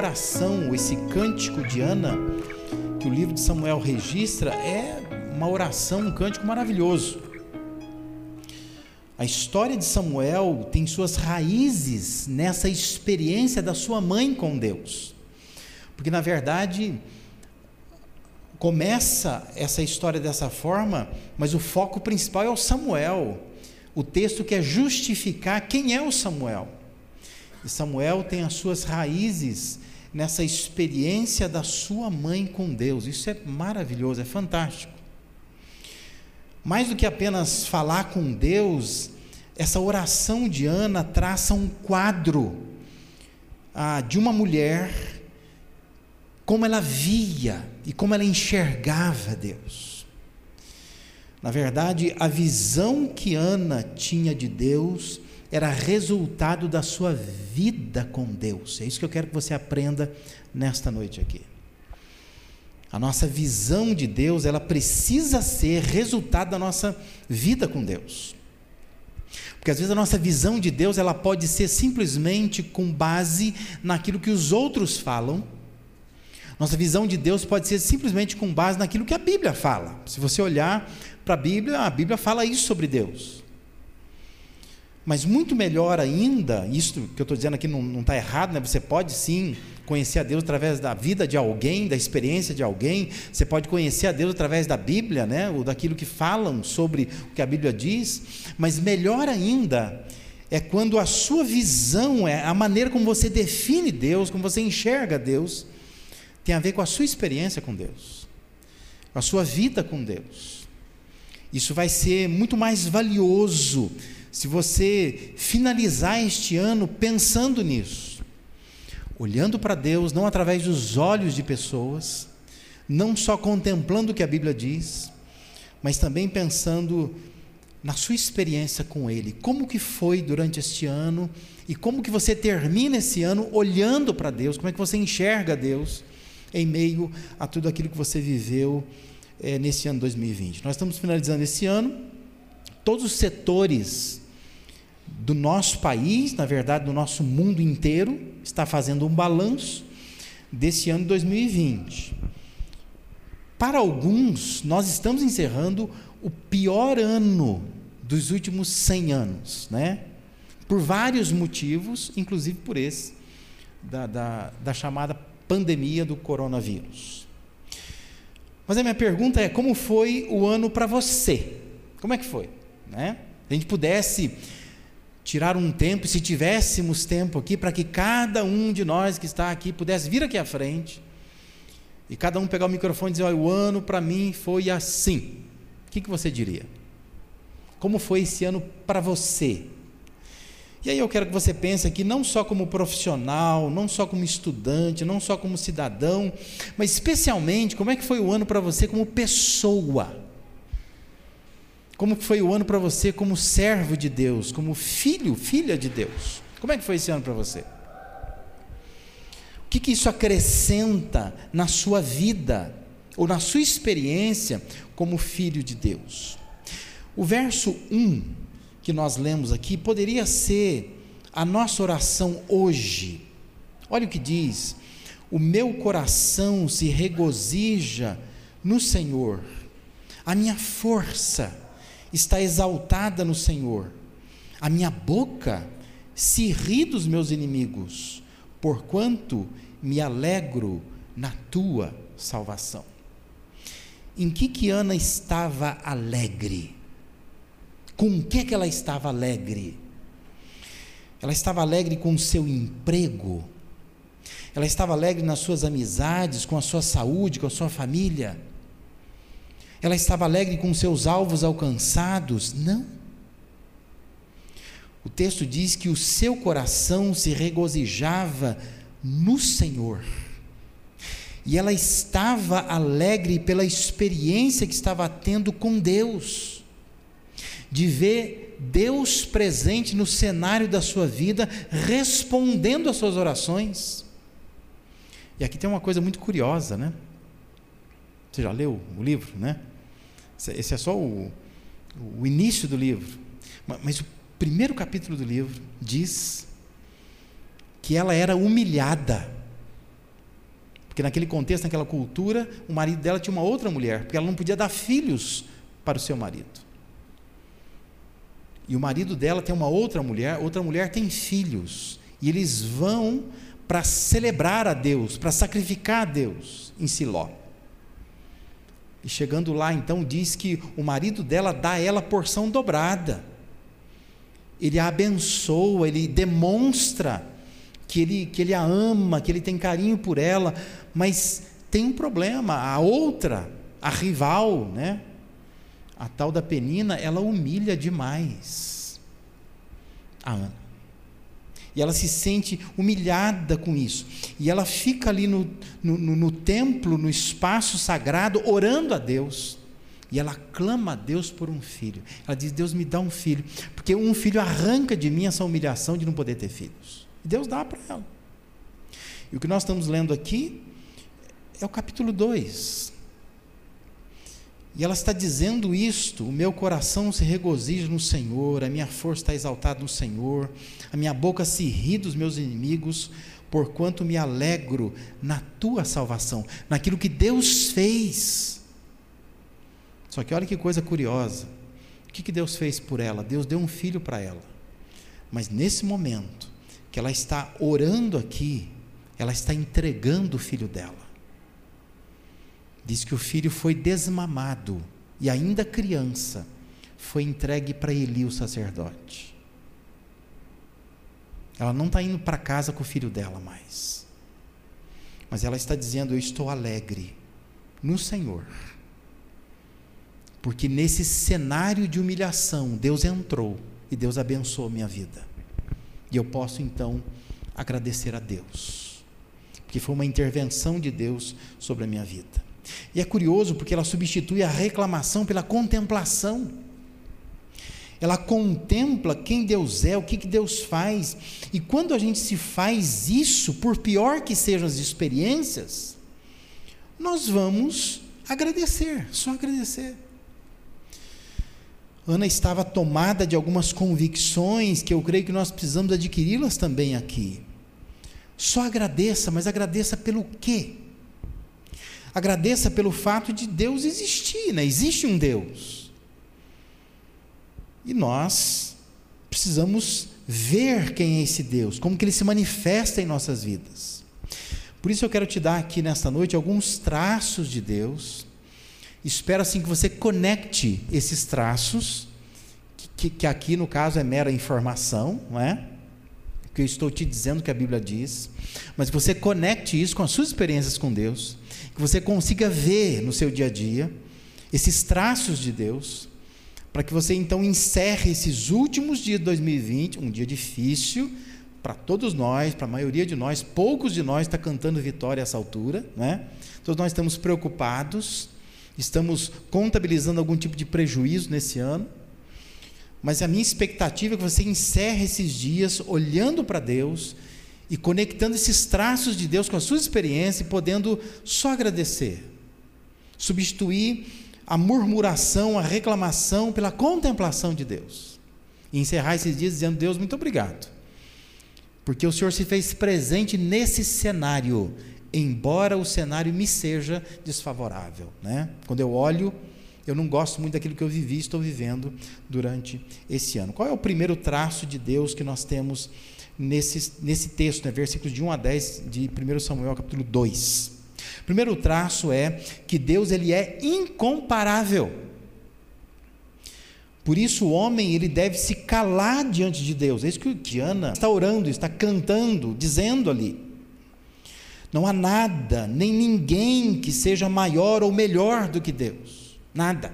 oração, esse cântico de Ana, que o livro de Samuel registra, é uma oração, um cântico maravilhoso. A história de Samuel tem suas raízes nessa experiência da sua mãe com Deus. Porque, na verdade, começa essa história dessa forma, mas o foco principal é o Samuel. O texto quer justificar quem é o Samuel. E Samuel tem as suas raízes nessa experiência da sua mãe com Deus. Isso é maravilhoso, é fantástico. Mais do que apenas falar com Deus, essa oração de Ana traça um quadro ah, de uma mulher, como ela via e como ela enxergava Deus. Na verdade, a visão que Ana tinha de Deus era resultado da sua vida com Deus. É isso que eu quero que você aprenda nesta noite aqui. A nossa visão de Deus, ela precisa ser resultado da nossa vida com Deus. Porque às vezes a nossa visão de Deus, ela pode ser simplesmente com base naquilo que os outros falam. Nossa visão de Deus pode ser simplesmente com base naquilo que a Bíblia fala. Se você olhar para a Bíblia, a Bíblia fala isso sobre Deus. Mas muito melhor ainda, isso que eu estou dizendo aqui não está errado, né? você pode sim conhecer a Deus através da vida de alguém, da experiência de alguém, você pode conhecer a Deus através da Bíblia, né? ou daquilo que falam sobre o que a Bíblia diz, mas melhor ainda é quando a sua visão, é a maneira como você define Deus, como você enxerga Deus, tem a ver com a sua experiência com Deus, com a sua vida com Deus. Isso vai ser muito mais valioso se você finalizar este ano pensando nisso, olhando para Deus não através dos olhos de pessoas, não só contemplando o que a Bíblia diz, mas também pensando na sua experiência com Ele, como que foi durante este ano e como que você termina esse ano olhando para Deus, como é que você enxerga Deus em meio a tudo aquilo que você viveu é, nesse ano 2020. Nós estamos finalizando esse ano, todos os setores do nosso país, na verdade, do nosso mundo inteiro, está fazendo um balanço desse ano de 2020. Para alguns, nós estamos encerrando o pior ano dos últimos 100 anos, né? Por vários motivos, inclusive por esse, da, da, da chamada pandemia do coronavírus. Mas a minha pergunta é: como foi o ano para você? Como é que foi? Né? Se a gente pudesse tirar um tempo, se tivéssemos tempo aqui, para que cada um de nós que está aqui pudesse vir aqui à frente e cada um pegar o microfone e dizer: Olha, o ano para mim foi assim. O que, que você diria? Como foi esse ano para você? E aí eu quero que você pense aqui não só como profissional, não só como estudante, não só como cidadão, mas especialmente como é que foi o ano para você como pessoa. Como foi o ano para você como servo de Deus, como filho, filha de Deus? Como é que foi esse ano para você? O que, que isso acrescenta na sua vida ou na sua experiência como filho de Deus? O verso 1 que nós lemos aqui poderia ser a nossa oração hoje. Olha o que diz: O meu coração se regozija no Senhor, a minha força está exaltada no Senhor. A minha boca se ri dos meus inimigos, porquanto me alegro na tua salvação. Em que que Ana estava alegre? Com que que ela estava alegre? Ela estava alegre com o seu emprego. Ela estava alegre nas suas amizades, com a sua saúde, com a sua família ela estava alegre com seus alvos alcançados? Não. O texto diz que o seu coração se regozijava no Senhor. E ela estava alegre pela experiência que estava tendo com Deus, de ver Deus presente no cenário da sua vida, respondendo às suas orações. E aqui tem uma coisa muito curiosa, né? Você já leu o livro, né? Esse é só o, o início do livro. Mas o primeiro capítulo do livro diz que ela era humilhada. Porque naquele contexto, naquela cultura, o marido dela tinha uma outra mulher, porque ela não podia dar filhos para o seu marido. E o marido dela tem uma outra mulher, outra mulher tem filhos. E eles vão para celebrar a Deus, para sacrificar a Deus em Siló. E chegando lá, então, diz que o marido dela dá a ela porção dobrada. Ele a abençoa, ele demonstra que ele, que ele a ama, que ele tem carinho por ela, mas tem um problema. A outra, a rival, né? A tal da Penina, ela humilha demais a Ana. E ela se sente humilhada com isso. E ela fica ali no, no, no, templo, no espaço sagrado, orando a Deus. E ela clama a Deus por um filho. Ela diz: Deus me dá um filho. Porque um filho arranca de mim essa humilhação de não poder ter filhos. E Deus dá para ela. E o que nós estamos lendo aqui é o capítulo 2. E ela está dizendo isto: o meu coração se regozija no Senhor, a minha força está exaltada no Senhor, a minha boca se ri dos meus inimigos, porquanto me alegro na tua salvação, naquilo que Deus fez. Só que olha que coisa curiosa. O que, que Deus fez por ela? Deus deu um filho para ela. Mas nesse momento que ela está orando aqui, ela está entregando o filho dela. Diz que o filho foi desmamado e ainda criança foi entregue para Eli, o sacerdote. Ela não está indo para casa com o filho dela mais. Mas ela está dizendo: Eu estou alegre no Senhor. Porque nesse cenário de humilhação, Deus entrou e Deus abençoou minha vida. E eu posso então agradecer a Deus. Porque foi uma intervenção de Deus sobre a minha vida. E é curioso porque ela substitui a reclamação pela contemplação. Ela contempla quem Deus é, o que, que Deus faz. E quando a gente se faz isso, por pior que sejam as experiências, nós vamos agradecer, só agradecer. Ana estava tomada de algumas convicções que eu creio que nós precisamos adquiri-las também aqui. Só agradeça, mas agradeça pelo quê? Agradeça pelo fato de Deus existir, né? Existe um Deus. E nós precisamos ver quem é esse Deus, como que ele se manifesta em nossas vidas. Por isso eu quero te dar aqui nesta noite alguns traços de Deus. Espero assim que você conecte esses traços, que, que aqui no caso é mera informação, não é? Eu estou te dizendo que a Bíblia diz, mas que você conecte isso com as suas experiências com Deus que você consiga ver no seu dia a dia esses traços de Deus, para que você então encerre esses últimos dias de 2020, um dia difícil para todos nós, para a maioria de nós, poucos de nós está cantando vitória a essa altura, né? Todos nós estamos preocupados, estamos contabilizando algum tipo de prejuízo nesse ano, mas a minha expectativa é que você encerre esses dias olhando para Deus e conectando esses traços de Deus com a sua experiência e podendo só agradecer. Substituir a murmuração, a reclamação pela contemplação de Deus. E encerrar esses dias dizendo: Deus, muito obrigado. Porque o Senhor se fez presente nesse cenário, embora o cenário me seja desfavorável. Né? Quando eu olho, eu não gosto muito daquilo que eu vivi e estou vivendo durante esse ano. Qual é o primeiro traço de Deus que nós temos nesse, nesse texto, né, versículos de 1 a 10 de 1 Samuel, capítulo 2. O primeiro traço é que Deus ele é incomparável. Por isso o homem ele deve se calar diante de Deus. É isso que Ana está orando, está cantando, dizendo ali. Não há nada, nem ninguém que seja maior ou melhor do que Deus. Nada.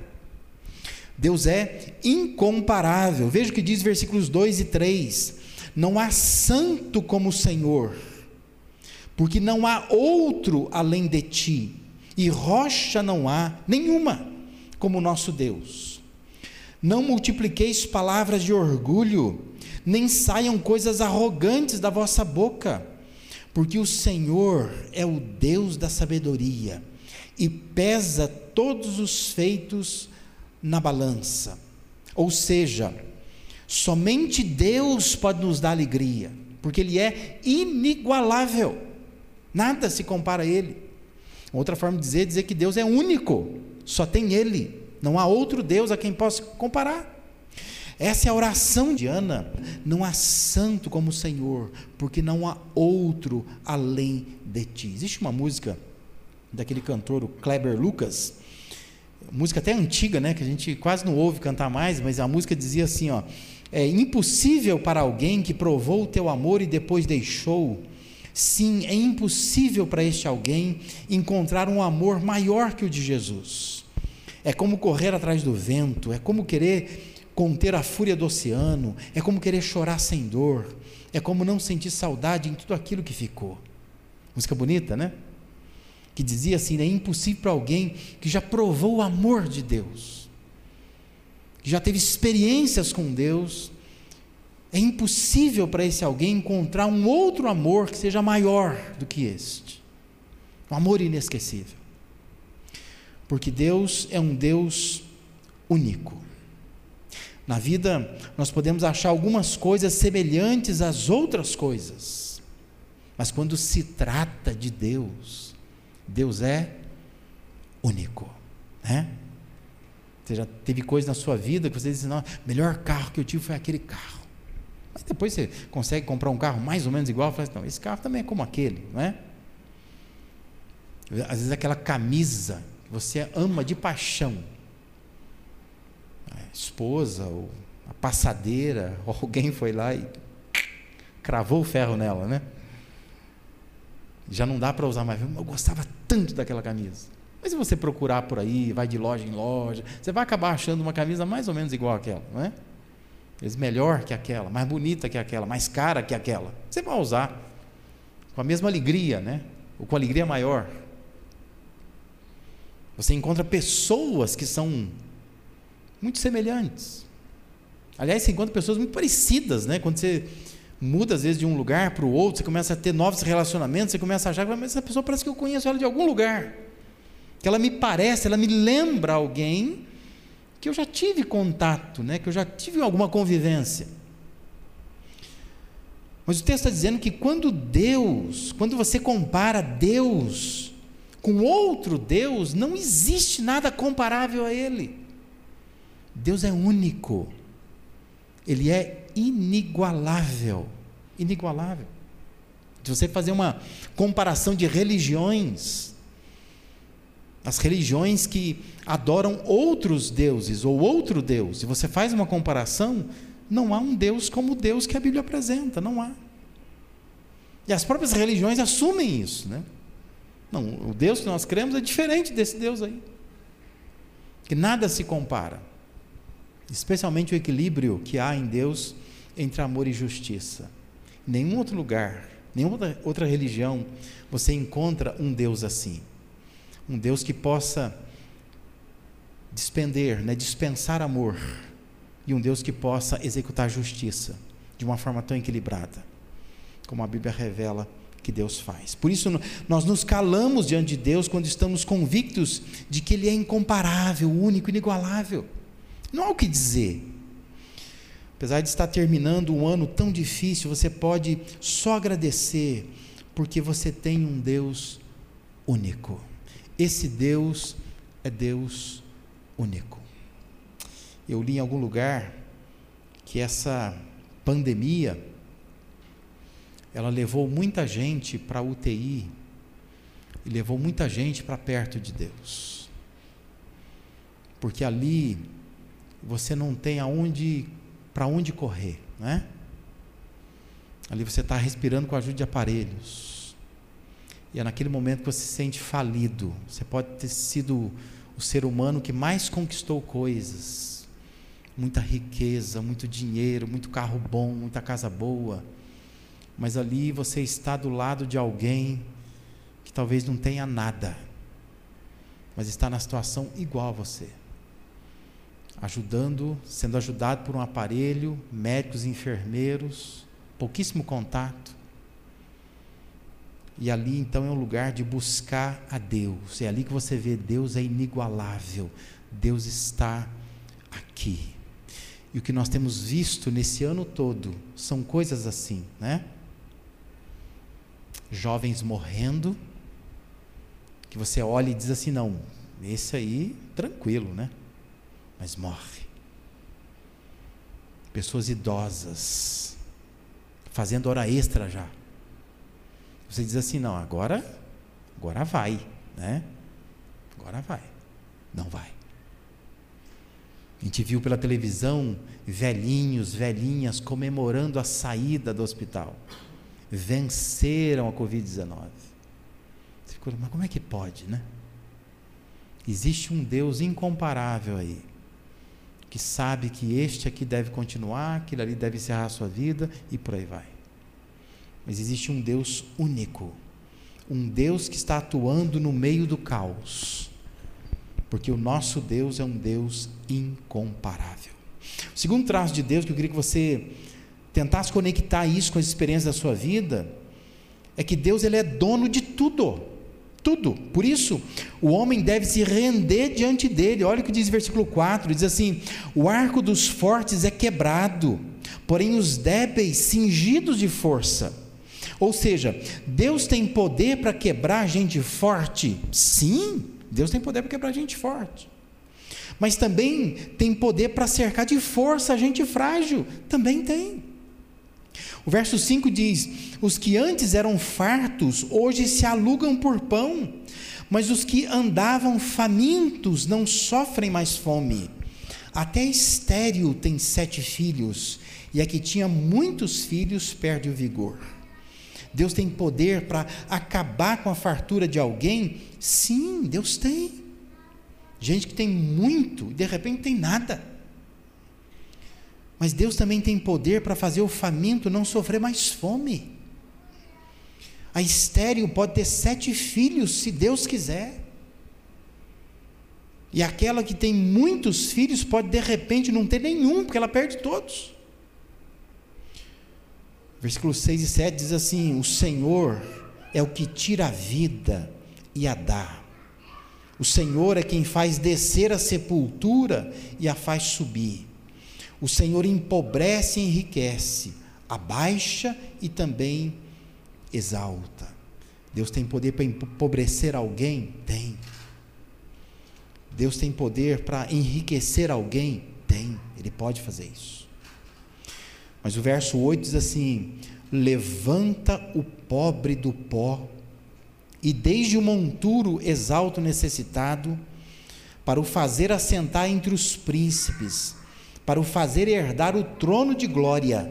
Deus é incomparável. Veja o que diz versículos 2 e 3. Não há santo como o Senhor, porque não há outro além de ti, e rocha não há nenhuma como nosso Deus. Não multipliqueis palavras de orgulho, nem saiam coisas arrogantes da vossa boca, porque o Senhor é o Deus da sabedoria e pesa todos os feitos na balança. Ou seja, Somente Deus pode nos dar alegria, porque Ele é inigualável, nada se compara a Ele. Outra forma de dizer é dizer que Deus é único, só tem Ele, não há outro Deus a quem possa comparar. Essa é a oração de Ana. Não há santo como o Senhor, porque não há outro além de ti. Existe uma música daquele cantor, o Kleber Lucas, música até antiga, né, que a gente quase não ouve cantar mais, mas a música dizia assim, ó: É impossível para alguém que provou o teu amor e depois deixou. Sim, é impossível para este alguém encontrar um amor maior que o de Jesus. É como correr atrás do vento, é como querer conter a fúria do oceano, é como querer chorar sem dor, é como não sentir saudade em tudo aquilo que ficou. Música bonita, né? Que dizia assim: é impossível para alguém que já provou o amor de Deus, que já teve experiências com Deus, é impossível para esse alguém encontrar um outro amor que seja maior do que este. Um amor inesquecível. Porque Deus é um Deus único. Na vida, nós podemos achar algumas coisas semelhantes às outras coisas, mas quando se trata de Deus, Deus é único. Né? Você já teve coisa na sua vida que você diz, não, melhor carro que eu tive foi aquele carro. Mas depois você consegue comprar um carro mais ou menos igual, fala assim, não, esse carro também é como aquele, não é? Às vezes aquela camisa que você ama de paixão, a esposa ou a passadeira, ou alguém foi lá e cravou o ferro nela, né? Já não dá para usar mais. Eu gostava tanto daquela camisa. Mas se você procurar por aí, vai de loja em loja, você vai acabar achando uma camisa mais ou menos igual àquela, não é? Vezes melhor que aquela, mais bonita que aquela, mais cara que aquela. Você vai usar com a mesma alegria, né? Ou com alegria maior. Você encontra pessoas que são muito semelhantes. Aliás, você encontra pessoas muito parecidas, né? Quando você muda às vezes de um lugar para o outro, você começa a ter novos relacionamentos, você começa a achar, mas essa pessoa parece que eu conheço ela de algum lugar. Que ela me parece, ela me lembra alguém que eu já tive contato, né, que eu já tive alguma convivência. Mas o texto está dizendo que quando Deus, quando você compara Deus com outro Deus, não existe nada comparável a Ele. Deus é único. Ele é inigualável. Inigualável. Se você fazer uma comparação de religiões, as religiões que adoram outros deuses ou outro Deus, e você faz uma comparação, não há um Deus como o Deus que a Bíblia apresenta, não há. E as próprias religiões assumem isso, né? Não, o Deus que nós cremos é diferente desse Deus aí. Que nada se compara. Especialmente o equilíbrio que há em Deus entre amor e justiça. Em nenhum outro lugar, nenhuma outra religião, você encontra um Deus assim. Um Deus que possa despender, né, dispensar amor, e um Deus que possa executar justiça de uma forma tão equilibrada, como a Bíblia revela que Deus faz. Por isso, nós nos calamos diante de Deus quando estamos convictos de que Ele é incomparável, único, inigualável. Não há o que dizer. Apesar de estar terminando um ano tão difícil, você pode só agradecer, porque você tem um Deus único. Esse Deus é Deus único. Eu li em algum lugar que essa pandemia ela levou muita gente para UTI e levou muita gente para perto de Deus. Porque ali você não tem aonde para onde correr, né? Ali você está respirando com a ajuda de aparelhos. E é naquele momento que você se sente falido. Você pode ter sido o ser humano que mais conquistou coisas. Muita riqueza, muito dinheiro, muito carro bom, muita casa boa. Mas ali você está do lado de alguém que talvez não tenha nada, mas está na situação igual a você ajudando, sendo ajudado por um aparelho, médicos enfermeiros, pouquíssimo contato. E ali então é um lugar de buscar a Deus. É ali que você vê Deus é inigualável. Deus está aqui. E o que nós temos visto nesse ano todo são coisas assim, né? Jovens morrendo, que você olha e diz assim: não, esse aí, tranquilo, né? Mas morre. Pessoas idosas, fazendo hora extra já. Você diz assim: não, agora, agora vai, né? Agora vai. Não vai. A gente viu pela televisão velhinhos, velhinhas comemorando a saída do hospital. Venceram a Covid-19. Você ficou, mas como é que pode, né? Existe um Deus incomparável aí, que sabe que este aqui deve continuar, aquele ali deve encerrar a sua vida e por aí vai. Mas existe um Deus único, um Deus que está atuando no meio do caos, porque o nosso Deus é um Deus incomparável. O segundo traço de Deus que eu queria que você tentasse conectar isso com as experiências da sua vida é que Deus ele é dono de tudo tudo. Por isso, o homem deve se render diante dele. Olha o que diz o versículo 4: diz assim: O arco dos fortes é quebrado, porém os débeis cingidos de força. Ou seja, Deus tem poder para quebrar gente forte? Sim, Deus tem poder para quebrar gente forte. Mas também tem poder para cercar de força a gente frágil? Também tem. O verso 5 diz: Os que antes eram fartos, hoje se alugam por pão, mas os que andavam famintos não sofrem mais fome. Até estéril tem sete filhos, e a que tinha muitos filhos perde o vigor. Deus tem poder para acabar com a fartura de alguém? Sim, Deus tem. Gente que tem muito e de repente tem nada. Mas Deus também tem poder para fazer o faminto não sofrer mais fome. A estéreo pode ter sete filhos, se Deus quiser. E aquela que tem muitos filhos pode de repente não ter nenhum, porque ela perde todos. Versículos 6 e 7 diz assim: O Senhor é o que tira a vida e a dá. O Senhor é quem faz descer a sepultura e a faz subir. O Senhor empobrece e enriquece, abaixa e também exalta. Deus tem poder para empobrecer alguém? Tem. Deus tem poder para enriquecer alguém? Tem. Ele pode fazer isso. Mas o verso 8 diz assim: Levanta o pobre do pó, e desde o monturo exalta o necessitado, para o fazer assentar entre os príncipes para o fazer herdar o trono de glória,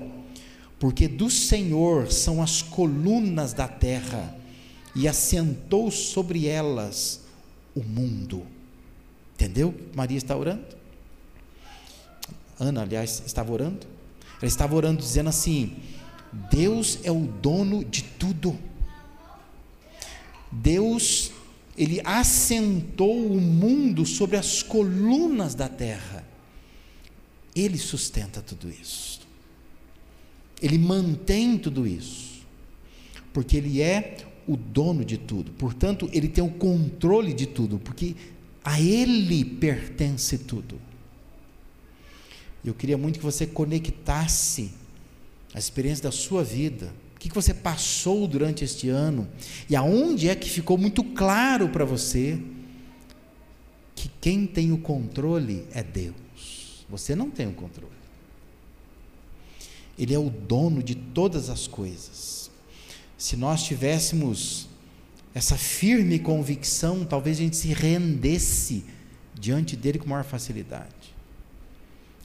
porque do Senhor são as colunas da terra, e assentou sobre elas o mundo. Entendeu? Maria está orando. Ana, aliás, estava orando. Ela estava orando dizendo assim: Deus é o dono de tudo. Deus, ele assentou o mundo sobre as colunas da terra. Ele sustenta tudo isso. Ele mantém tudo isso. Porque Ele é o dono de tudo. Portanto, Ele tem o controle de tudo. Porque a Ele pertence tudo. Eu queria muito que você conectasse a experiência da sua vida. O que você passou durante este ano e aonde é que ficou muito claro para você que quem tem o controle é Deus. Você não tem o controle. Ele é o dono de todas as coisas. Se nós tivéssemos essa firme convicção, talvez a gente se rendesse diante dele com maior facilidade.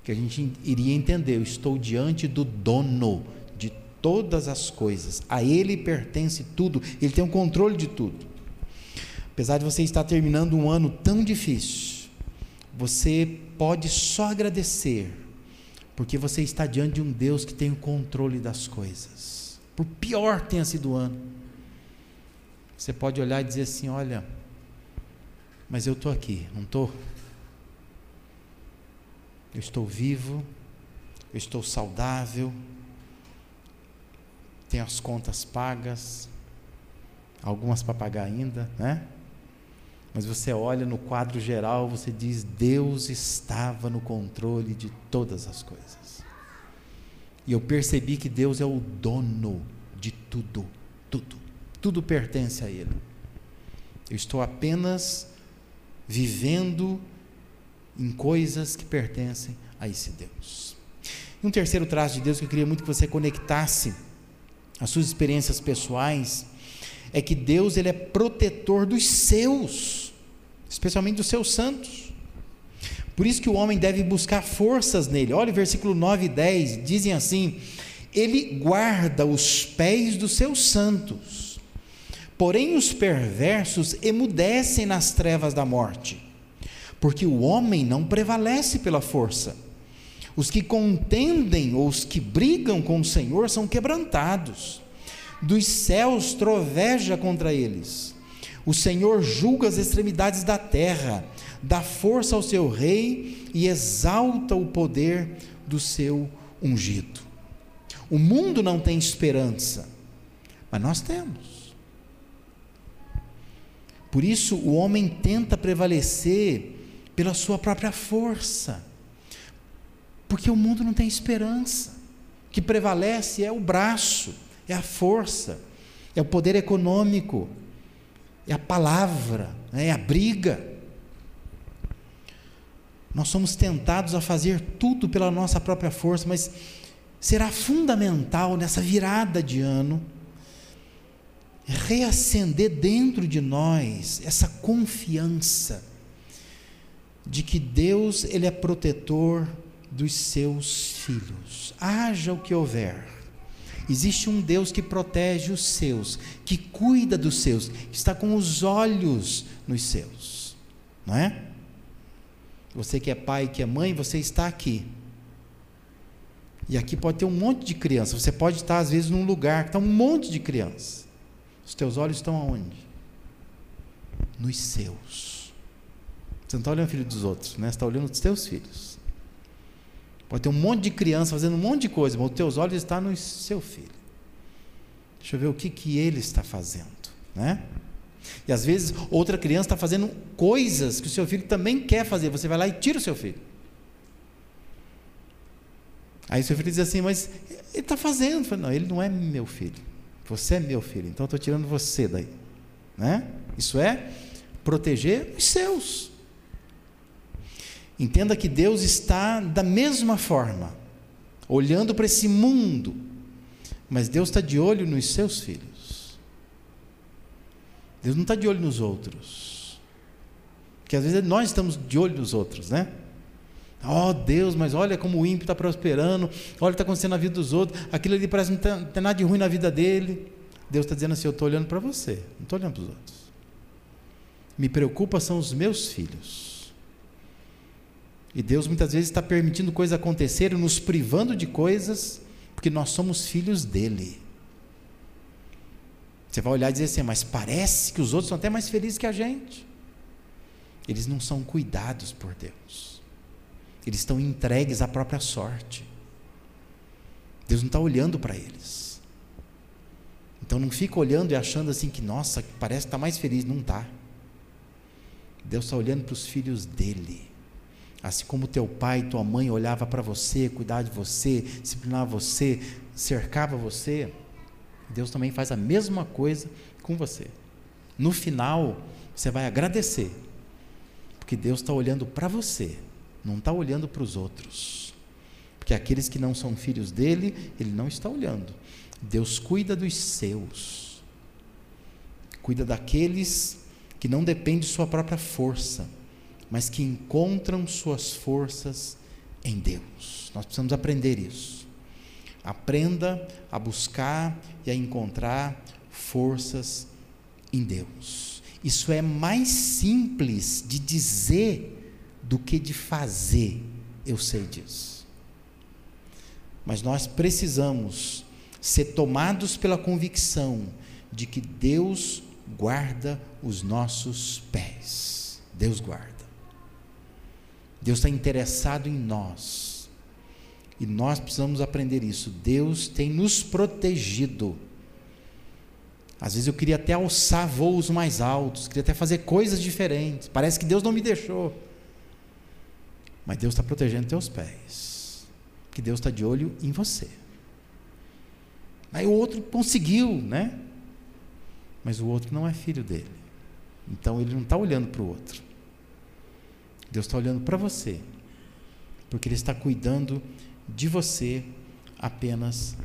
Que a gente iria entender, eu estou diante do dono de todas as coisas. A ele pertence tudo, ele tem o controle de tudo. Apesar de você estar terminando um ano tão difícil, você pode só agradecer, porque você está diante de um Deus que tem o controle das coisas. Por pior tenha sido o ano, você pode olhar e dizer assim: olha, mas eu estou aqui, não estou? Eu estou vivo, eu estou saudável, tenho as contas pagas, algumas para pagar ainda, né? Mas você olha no quadro geral, você diz: Deus estava no controle de todas as coisas. E eu percebi que Deus é o dono de tudo, tudo. Tudo pertence a Ele. Eu estou apenas vivendo em coisas que pertencem a esse Deus. E um terceiro traço de Deus que eu queria muito que você conectasse as suas experiências pessoais é que Deus ele é protetor dos seus, especialmente dos seus santos. Por isso que o homem deve buscar forças nele. Olha o versículo 9 e 10, dizem assim: Ele guarda os pés dos seus santos. Porém os perversos emudecem nas trevas da morte, porque o homem não prevalece pela força. Os que contendem ou os que brigam com o Senhor são quebrantados dos céus troveja contra eles. O Senhor julga as extremidades da terra, dá força ao seu rei e exalta o poder do seu ungido. O mundo não tem esperança, mas nós temos. Por isso o homem tenta prevalecer pela sua própria força, porque o mundo não tem esperança. O que prevalece é o braço é a força, é o poder econômico, é a palavra, né? é a briga. Nós somos tentados a fazer tudo pela nossa própria força, mas será fundamental nessa virada de ano reacender dentro de nós essa confiança de que Deus ele é protetor dos seus filhos. Haja o que houver Existe um Deus que protege os seus, que cuida dos seus, que está com os olhos nos seus, não é? Você que é pai, que é mãe, você está aqui. E aqui pode ter um monte de criança. Você pode estar, às vezes, num lugar que está um monte de criança. Os teus olhos estão aonde? Nos seus. Você não está olhando o filho dos outros, né? Você está olhando os teus filhos. Pode ter um monte de criança fazendo um monte de coisa, mas os teus olhos estão no seu filho. Deixa eu ver o que, que ele está fazendo, né? E às vezes outra criança está fazendo coisas que o seu filho também quer fazer. Você vai lá e tira o seu filho. Aí seu filho diz assim, mas ele está fazendo. Falo, não, ele não é meu filho. Você é meu filho. Então estou tirando você daí. Né? Isso é proteger os seus. Entenda que Deus está da mesma forma, olhando para esse mundo, mas Deus está de olho nos seus filhos. Deus não está de olho nos outros. Porque às vezes nós estamos de olho nos outros, né? Oh Deus, mas olha como o ímpio está prosperando, olha o que está acontecendo na vida dos outros, aquilo ali parece que não tem nada de ruim na vida dele. Deus está dizendo assim: eu estou olhando para você, não estou olhando para os outros. Me preocupa são os meus filhos. E Deus muitas vezes está permitindo coisas acontecerem, nos privando de coisas, porque nós somos filhos dele. Você vai olhar e dizer assim, mas parece que os outros são até mais felizes que a gente. Eles não são cuidados por Deus. Eles estão entregues à própria sorte. Deus não está olhando para eles. Então não fica olhando e achando assim que, nossa, parece que está mais feliz. Não está. Deus está olhando para os filhos dele. Assim como teu pai e tua mãe olhava para você, cuidava de você, disciplinava você, cercava você, Deus também faz a mesma coisa com você. No final, você vai agradecer, porque Deus está olhando para você, não está olhando para os outros. Porque aqueles que não são filhos dele, ele não está olhando. Deus cuida dos seus, cuida daqueles que não dependem de sua própria força mas que encontram suas forças em Deus. Nós precisamos aprender isso. Aprenda a buscar e a encontrar forças em Deus. Isso é mais simples de dizer do que de fazer, eu sei disso. Mas nós precisamos ser tomados pela convicção de que Deus guarda os nossos pés. Deus guarda. Deus está interessado em nós. E nós precisamos aprender isso. Deus tem nos protegido. Às vezes eu queria até alçar voos mais altos, queria até fazer coisas diferentes. Parece que Deus não me deixou. Mas Deus está protegendo teus pés. Que Deus está de olho em você. Aí o outro conseguiu, né? Mas o outro não é filho dele. Então ele não está olhando para o outro. Deus está olhando para você, porque Ele está cuidando de você apenas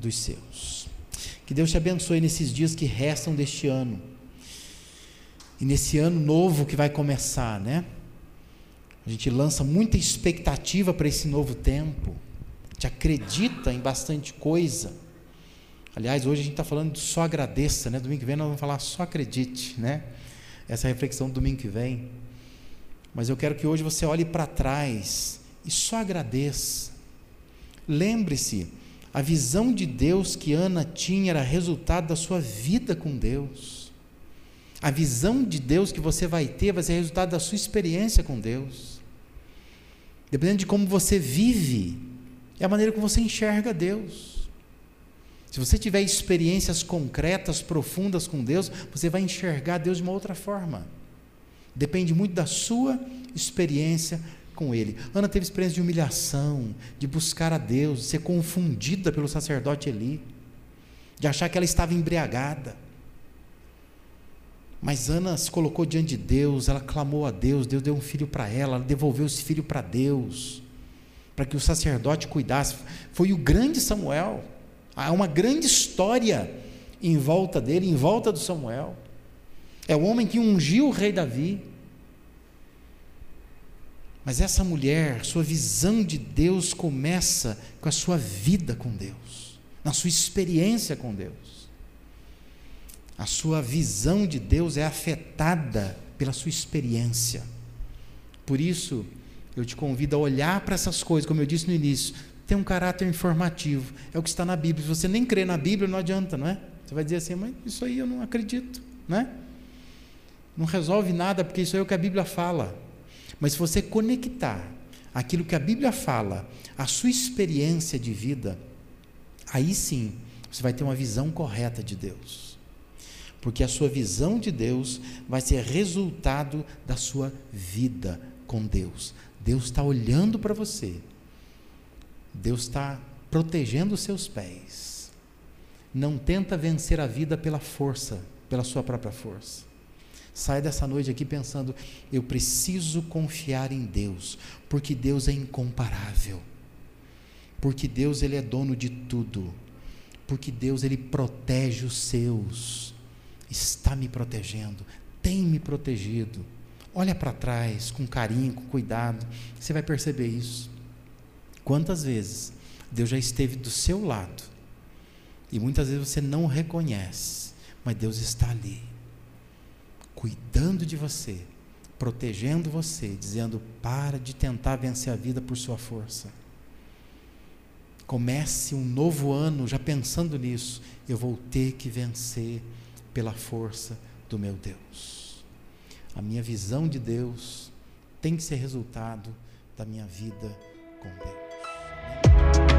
dos seus. Que Deus te abençoe nesses dias que restam deste ano. E nesse ano novo que vai começar, né? A gente lança muita expectativa para esse novo tempo. A gente acredita em bastante coisa. Aliás, hoje a gente está falando de só agradeça, né? Domingo que vem nós vamos falar só acredite, né? Essa reflexão do domingo que vem. Mas eu quero que hoje você olhe para trás e só agradeça. Lembre-se, a visão de Deus que Ana tinha era resultado da sua vida com Deus. A visão de Deus que você vai ter vai ser resultado da sua experiência com Deus. Dependendo de como você vive, é a maneira como você enxerga Deus. Se você tiver experiências concretas, profundas com Deus, você vai enxergar Deus de uma outra forma. Depende muito da sua experiência com ele. Ana teve experiência de humilhação, de buscar a Deus, de ser confundida pelo sacerdote Eli, de achar que ela estava embriagada. Mas Ana se colocou diante de Deus, ela clamou a Deus, Deus deu um filho para ela, ela devolveu esse filho para Deus, para que o sacerdote cuidasse. Foi o grande Samuel. Há uma grande história em volta dele, em volta do Samuel. É o homem que ungiu o rei Davi. Mas essa mulher, sua visão de Deus começa com a sua vida com Deus, na sua experiência com Deus. A sua visão de Deus é afetada pela sua experiência. Por isso, eu te convido a olhar para essas coisas, como eu disse no início, tem um caráter informativo, é o que está na Bíblia. Se você nem crê na Bíblia, não adianta, não é? Você vai dizer assim, mas isso aí eu não acredito, não é? Não resolve nada, porque isso é o que a Bíblia fala. Mas se você conectar aquilo que a Bíblia fala, a sua experiência de vida, aí sim você vai ter uma visão correta de Deus. Porque a sua visão de Deus vai ser resultado da sua vida com Deus. Deus está olhando para você. Deus está protegendo os seus pés. Não tenta vencer a vida pela força, pela sua própria força. Sai dessa noite aqui pensando: eu preciso confiar em Deus, porque Deus é incomparável. Porque Deus ele é dono de tudo. Porque Deus ele protege os seus. Está me protegendo, tem me protegido. Olha para trás com carinho, com cuidado, você vai perceber isso. Quantas vezes Deus já esteve do seu lado e muitas vezes você não reconhece, mas Deus está ali cuidando de você, protegendo você, dizendo: para de tentar vencer a vida por sua força. Comece um novo ano já pensando nisso. Eu vou ter que vencer pela força do meu Deus. A minha visão de Deus tem que ser resultado da minha vida com Deus.